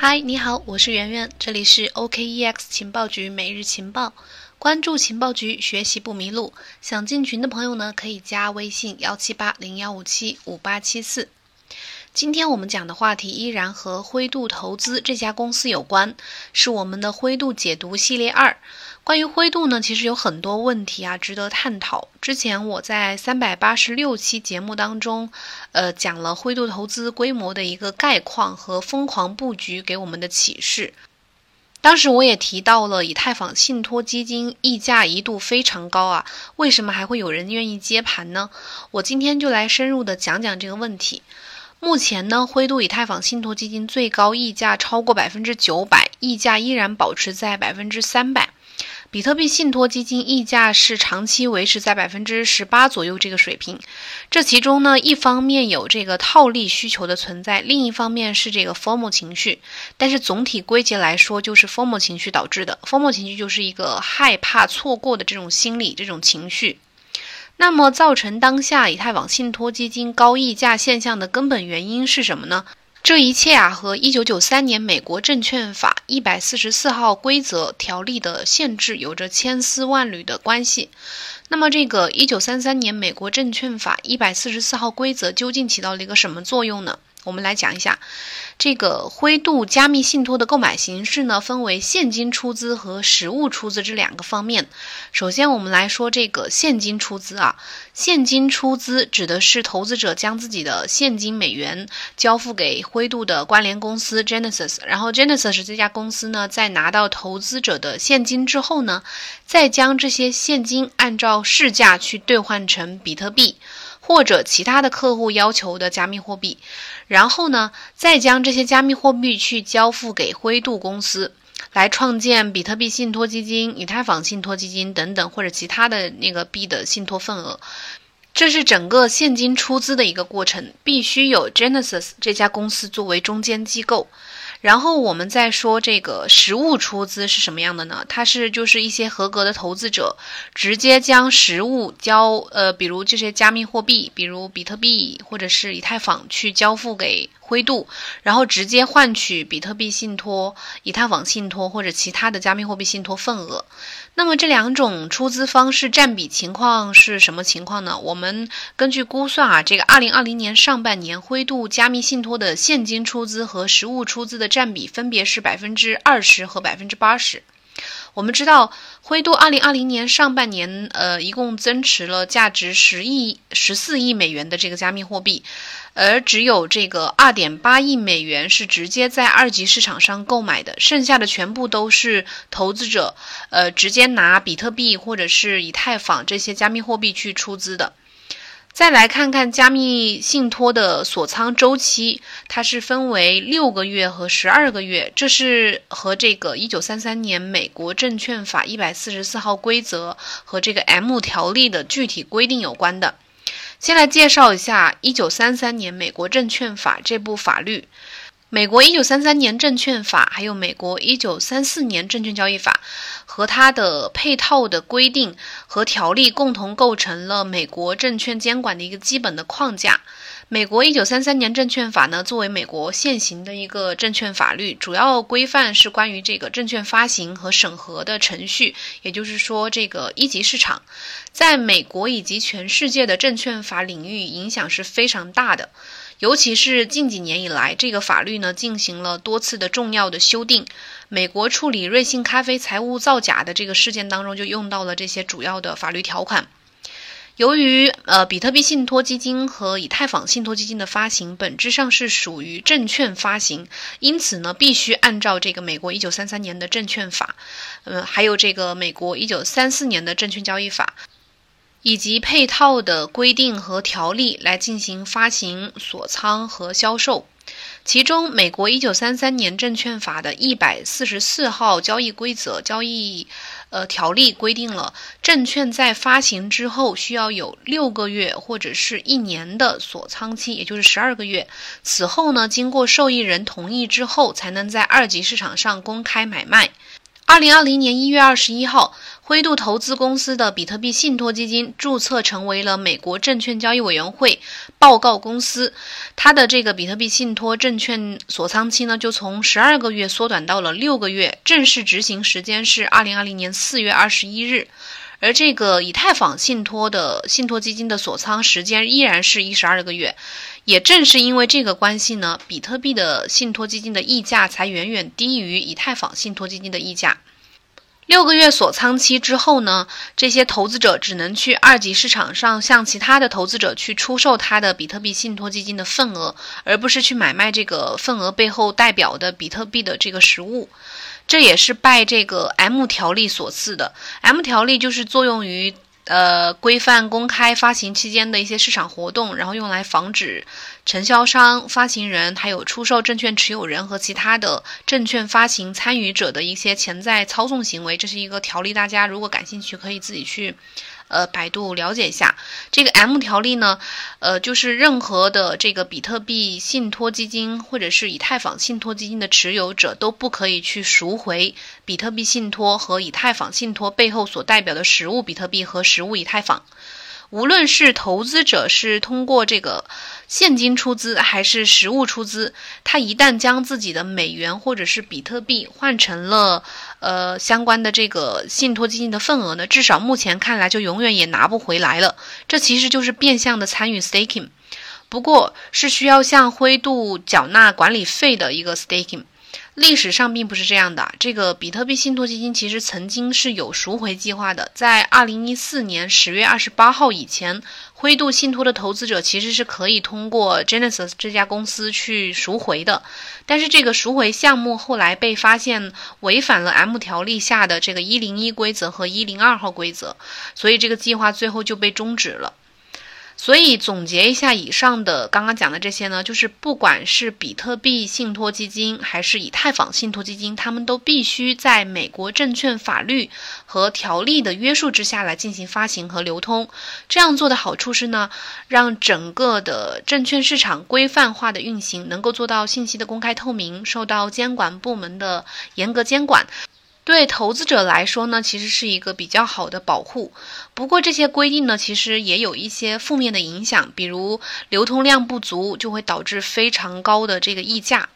嗨，你好，我是圆圆，这里是 OKEX 情报局每日情报，关注情报局，学习不迷路。想进群的朋友呢，可以加微信幺七八零幺五七五八七四。今天我们讲的话题依然和灰度投资这家公司有关，是我们的灰度解读系列二。关于灰度呢，其实有很多问题啊，值得探讨。之前我在三百八十六期节目当中，呃，讲了灰度投资规模的一个概况和疯狂布局给我们的启示。当时我也提到了以太坊信托基金溢价一度非常高啊，为什么还会有人愿意接盘呢？我今天就来深入的讲讲这个问题。目前呢，灰度以太坊信托基金最高溢价超过百分之九百，溢价依然保持在百分之三百。比特币信托基金溢价是长期维持在百分之十八左右这个水平，这其中呢，一方面有这个套利需求的存在，另一方面是这个 formal 情绪。但是总体归结来说，就是 formal 情绪导致的。formal 情绪就是一个害怕错过的这种心理、这种情绪。那么，造成当下以太坊信托基金高溢价现象的根本原因是什么呢？这一切啊，和一九九三年美国证券法一百四十四号规则条例的限制有着千丝万缕的关系。那么，这个一九三三年美国证券法一百四十四号规则究竟起到了一个什么作用呢？我们来讲一下。这个灰度加密信托的购买形式呢，分为现金出资和实物出资这两个方面。首先，我们来说这个现金出资啊，现金出资指的是投资者将自己的现金美元交付给灰度的关联公司 Genesis，然后 Genesis 这家公司呢，在拿到投资者的现金之后呢，再将这些现金按照市价去兑换成比特币。或者其他的客户要求的加密货币，然后呢，再将这些加密货币去交付给灰度公司，来创建比特币信托基金、以太坊信托基金等等，或者其他的那个币的信托份额。这是整个现金出资的一个过程，必须有 Genesis 这家公司作为中间机构。然后我们再说这个实物出资是什么样的呢？它是就是一些合格的投资者直接将实物交呃，比如这些加密货币，比如比特币或者是以太坊去交付给。灰度，然后直接换取比特币信托、以太坊信托或者其他的加密货币信托份额。那么这两种出资方式占比情况是什么情况呢？我们根据估算啊，这个二零二零年上半年灰度加密信托的现金出资和实物出资的占比分别是百分之二十和百分之八十。我们知道，灰度二零二零年上半年，呃，一共增持了价值十亿、十四亿美元的这个加密货币，而只有这个二点八亿美元是直接在二级市场上购买的，剩下的全部都是投资者，呃，直接拿比特币或者是以太坊这些加密货币去出资的。再来看看加密信托的锁仓周期，它是分为六个月和十二个月，这是和这个一九三三年美国证券法一百四十四号规则和这个 M 条例的具体规定有关的。先来介绍一下一九三三年美国证券法这部法律。美国一九三三年证券法，还有美国一九三四年证券交易法和它的配套的规定和条例，共同构成了美国证券监管的一个基本的框架。美国一九三三年证券法呢，作为美国现行的一个证券法律，主要规范是关于这个证券发行和审核的程序，也就是说，这个一级市场，在美国以及全世界的证券法领域影响是非常大的。尤其是近几年以来，这个法律呢进行了多次的重要的修订。美国处理瑞幸咖啡财务造假的这个事件当中，就用到了这些主要的法律条款。由于呃，比特币信托基金和以太坊信托基金的发行本质上是属于证券发行，因此呢，必须按照这个美国一九三三年的证券法，呃，还有这个美国一九三四年的证券交易法。以及配套的规定和条例来进行发行、锁仓和销售。其中，美国一九三三年证券法的一百四十四号交易规则、交易呃条例规定了，证券在发行之后需要有六个月或者是一年的锁仓期，也就是十二个月。此后呢，经过受益人同意之后，才能在二级市场上公开买卖。二零二零年一月二十一号，灰度投资公司的比特币信托基金注册成为了美国证券交易委员会报告公司，它的这个比特币信托证券锁仓期呢，就从十二个月缩短到了六个月，正式执行时间是二零二零年四月二十一日。而这个以太坊信托的信托基金的锁仓时间依然是一十二个月，也正是因为这个关系呢，比特币的信托基金的溢价才远远低于以太坊信托基金的溢价。六个月锁仓期之后呢，这些投资者只能去二级市场上向其他的投资者去出售他的比特币信托基金的份额，而不是去买卖这个份额背后代表的比特币的这个实物。这也是拜这个 M 条例所赐的。M 条例就是作用于呃规范公开发行期间的一些市场活动，然后用来防止承销商、发行人还有出售证券持有人和其他的证券发行参与者的一些潜在操纵行为。这是一个条例，大家如果感兴趣，可以自己去。呃，百度了解一下这个 M 条例呢，呃，就是任何的这个比特币信托基金或者是以太坊信托基金的持有者都不可以去赎回比特币信托和以太坊信托背后所代表的实物比特币和实物以太坊。无论是投资者是通过这个现金出资还是实物出资，他一旦将自己的美元或者是比特币换成了呃相关的这个信托基金的份额呢，至少目前看来就永远也拿不回来了。这其实就是变相的参与 staking，不过是需要向灰度缴纳管理费的一个 staking。历史上并不是这样的。这个比特币信托基金其实曾经是有赎回计划的，在二零一四年十月二十八号以前，灰度信托的投资者其实是可以通过 Genesis 这家公司去赎回的。但是这个赎回项目后来被发现违反了 M 条例下的这个一零一规则和一零二号规则，所以这个计划最后就被终止了。所以总结一下以上的刚刚讲的这些呢，就是不管是比特币信托基金还是以太坊信托基金，他们都必须在美国证券法律和条例的约束之下来进行发行和流通。这样做的好处是呢，让整个的证券市场规范化的运行，能够做到信息的公开透明，受到监管部门的严格监管。对投资者来说呢，其实是一个比较好的保护。不过这些规定呢，其实也有一些负面的影响，比如流通量不足就会导致非常高的这个溢价，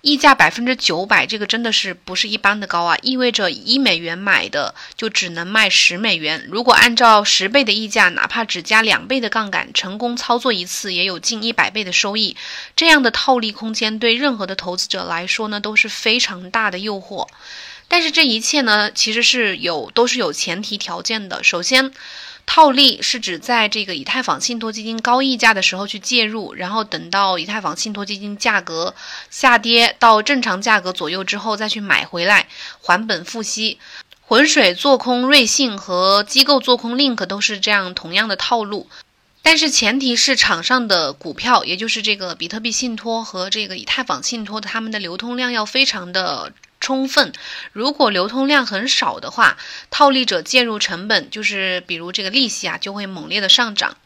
溢价百分之九百，这个真的是不是一般的高啊！意味着一美元买的就只能卖十美元。如果按照十倍的溢价，哪怕只加两倍的杠杆，成功操作一次也有近一百倍的收益。这样的套利空间对任何的投资者来说呢，都是非常大的诱惑。但是这一切呢，其实是有都是有前提条件的。首先，套利是指在这个以太坊信托基金高溢价的时候去介入，然后等到以太坊信托基金价格下跌到正常价格左右之后再去买回来，还本付息。浑水做空瑞信和机构做空 Link 都是这样同样的套路。但是前提是场上的股票，也就是这个比特币信托和这个以太坊信托，它们的流通量要非常的。充分，如果流通量很少的话，套利者介入成本就是比如这个利息啊，就会猛烈的上涨。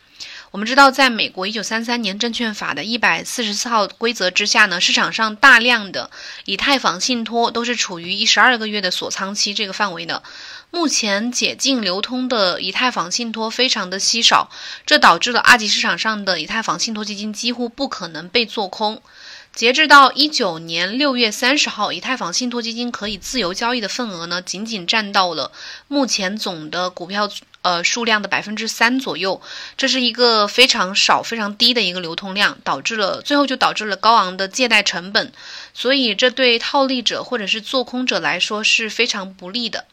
我们知道，在美国一九三三年证券法的一百四十四号规则之下呢，市场上大量的以太坊信托都是处于一十二个月的锁仓期这个范围的。目前解禁流通的以太坊信托非常的稀少，这导致了二级市场上的以太坊信托基金几乎不可能被做空。截至到一九年六月三十号，以太坊信托基金可以自由交易的份额呢，仅仅占到了目前总的股票呃数量的百分之三左右，这是一个非常少、非常低的一个流通量，导致了最后就导致了高昂的借贷成本，所以这对套利者或者是做空者来说是非常不利的。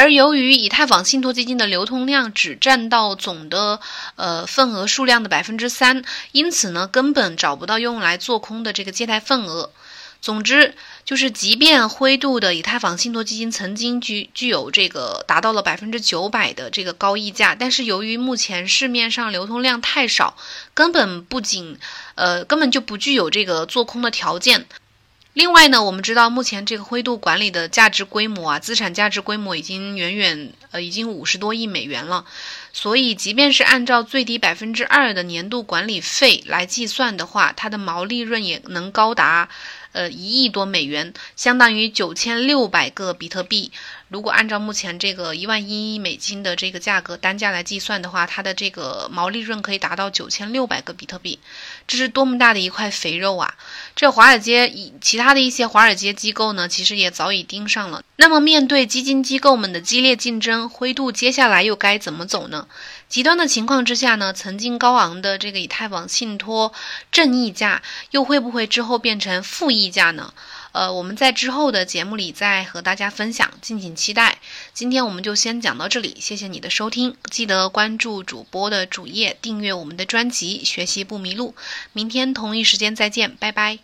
而由于以太坊信托基金的流通量只占到总的呃份额数量的百分之三，因此呢，根本找不到用来做空的这个借贷份额。总之，就是即便灰度的以太坊信托基金曾经具具有这个达到了百分之九百的这个高溢价，但是由于目前市面上流通量太少，根本不仅呃根本就不具有这个做空的条件。另外呢，我们知道目前这个灰度管理的价值规模啊，资产价值规模已经远远呃，已经五十多亿美元了。所以即便是按照最低百分之二的年度管理费来计算的话，它的毛利润也能高达。呃，一亿多美元，相当于九千六百个比特币。如果按照目前这个一万一美金的这个价格单价来计算的话，它的这个毛利润可以达到九千六百个比特币，这是多么大的一块肥肉啊！这华尔街以其他的一些华尔街机构呢，其实也早已盯上了。那么，面对基金机构们的激烈竞争，灰度接下来又该怎么走呢？极端的情况之下呢，曾经高昂的这个以太坊信托正溢价，又会不会之后变成负溢价呢？呃，我们在之后的节目里再和大家分享，敬请期待。今天我们就先讲到这里，谢谢你的收听，记得关注主播的主页，订阅我们的专辑，学习不迷路。明天同一时间再见，拜拜。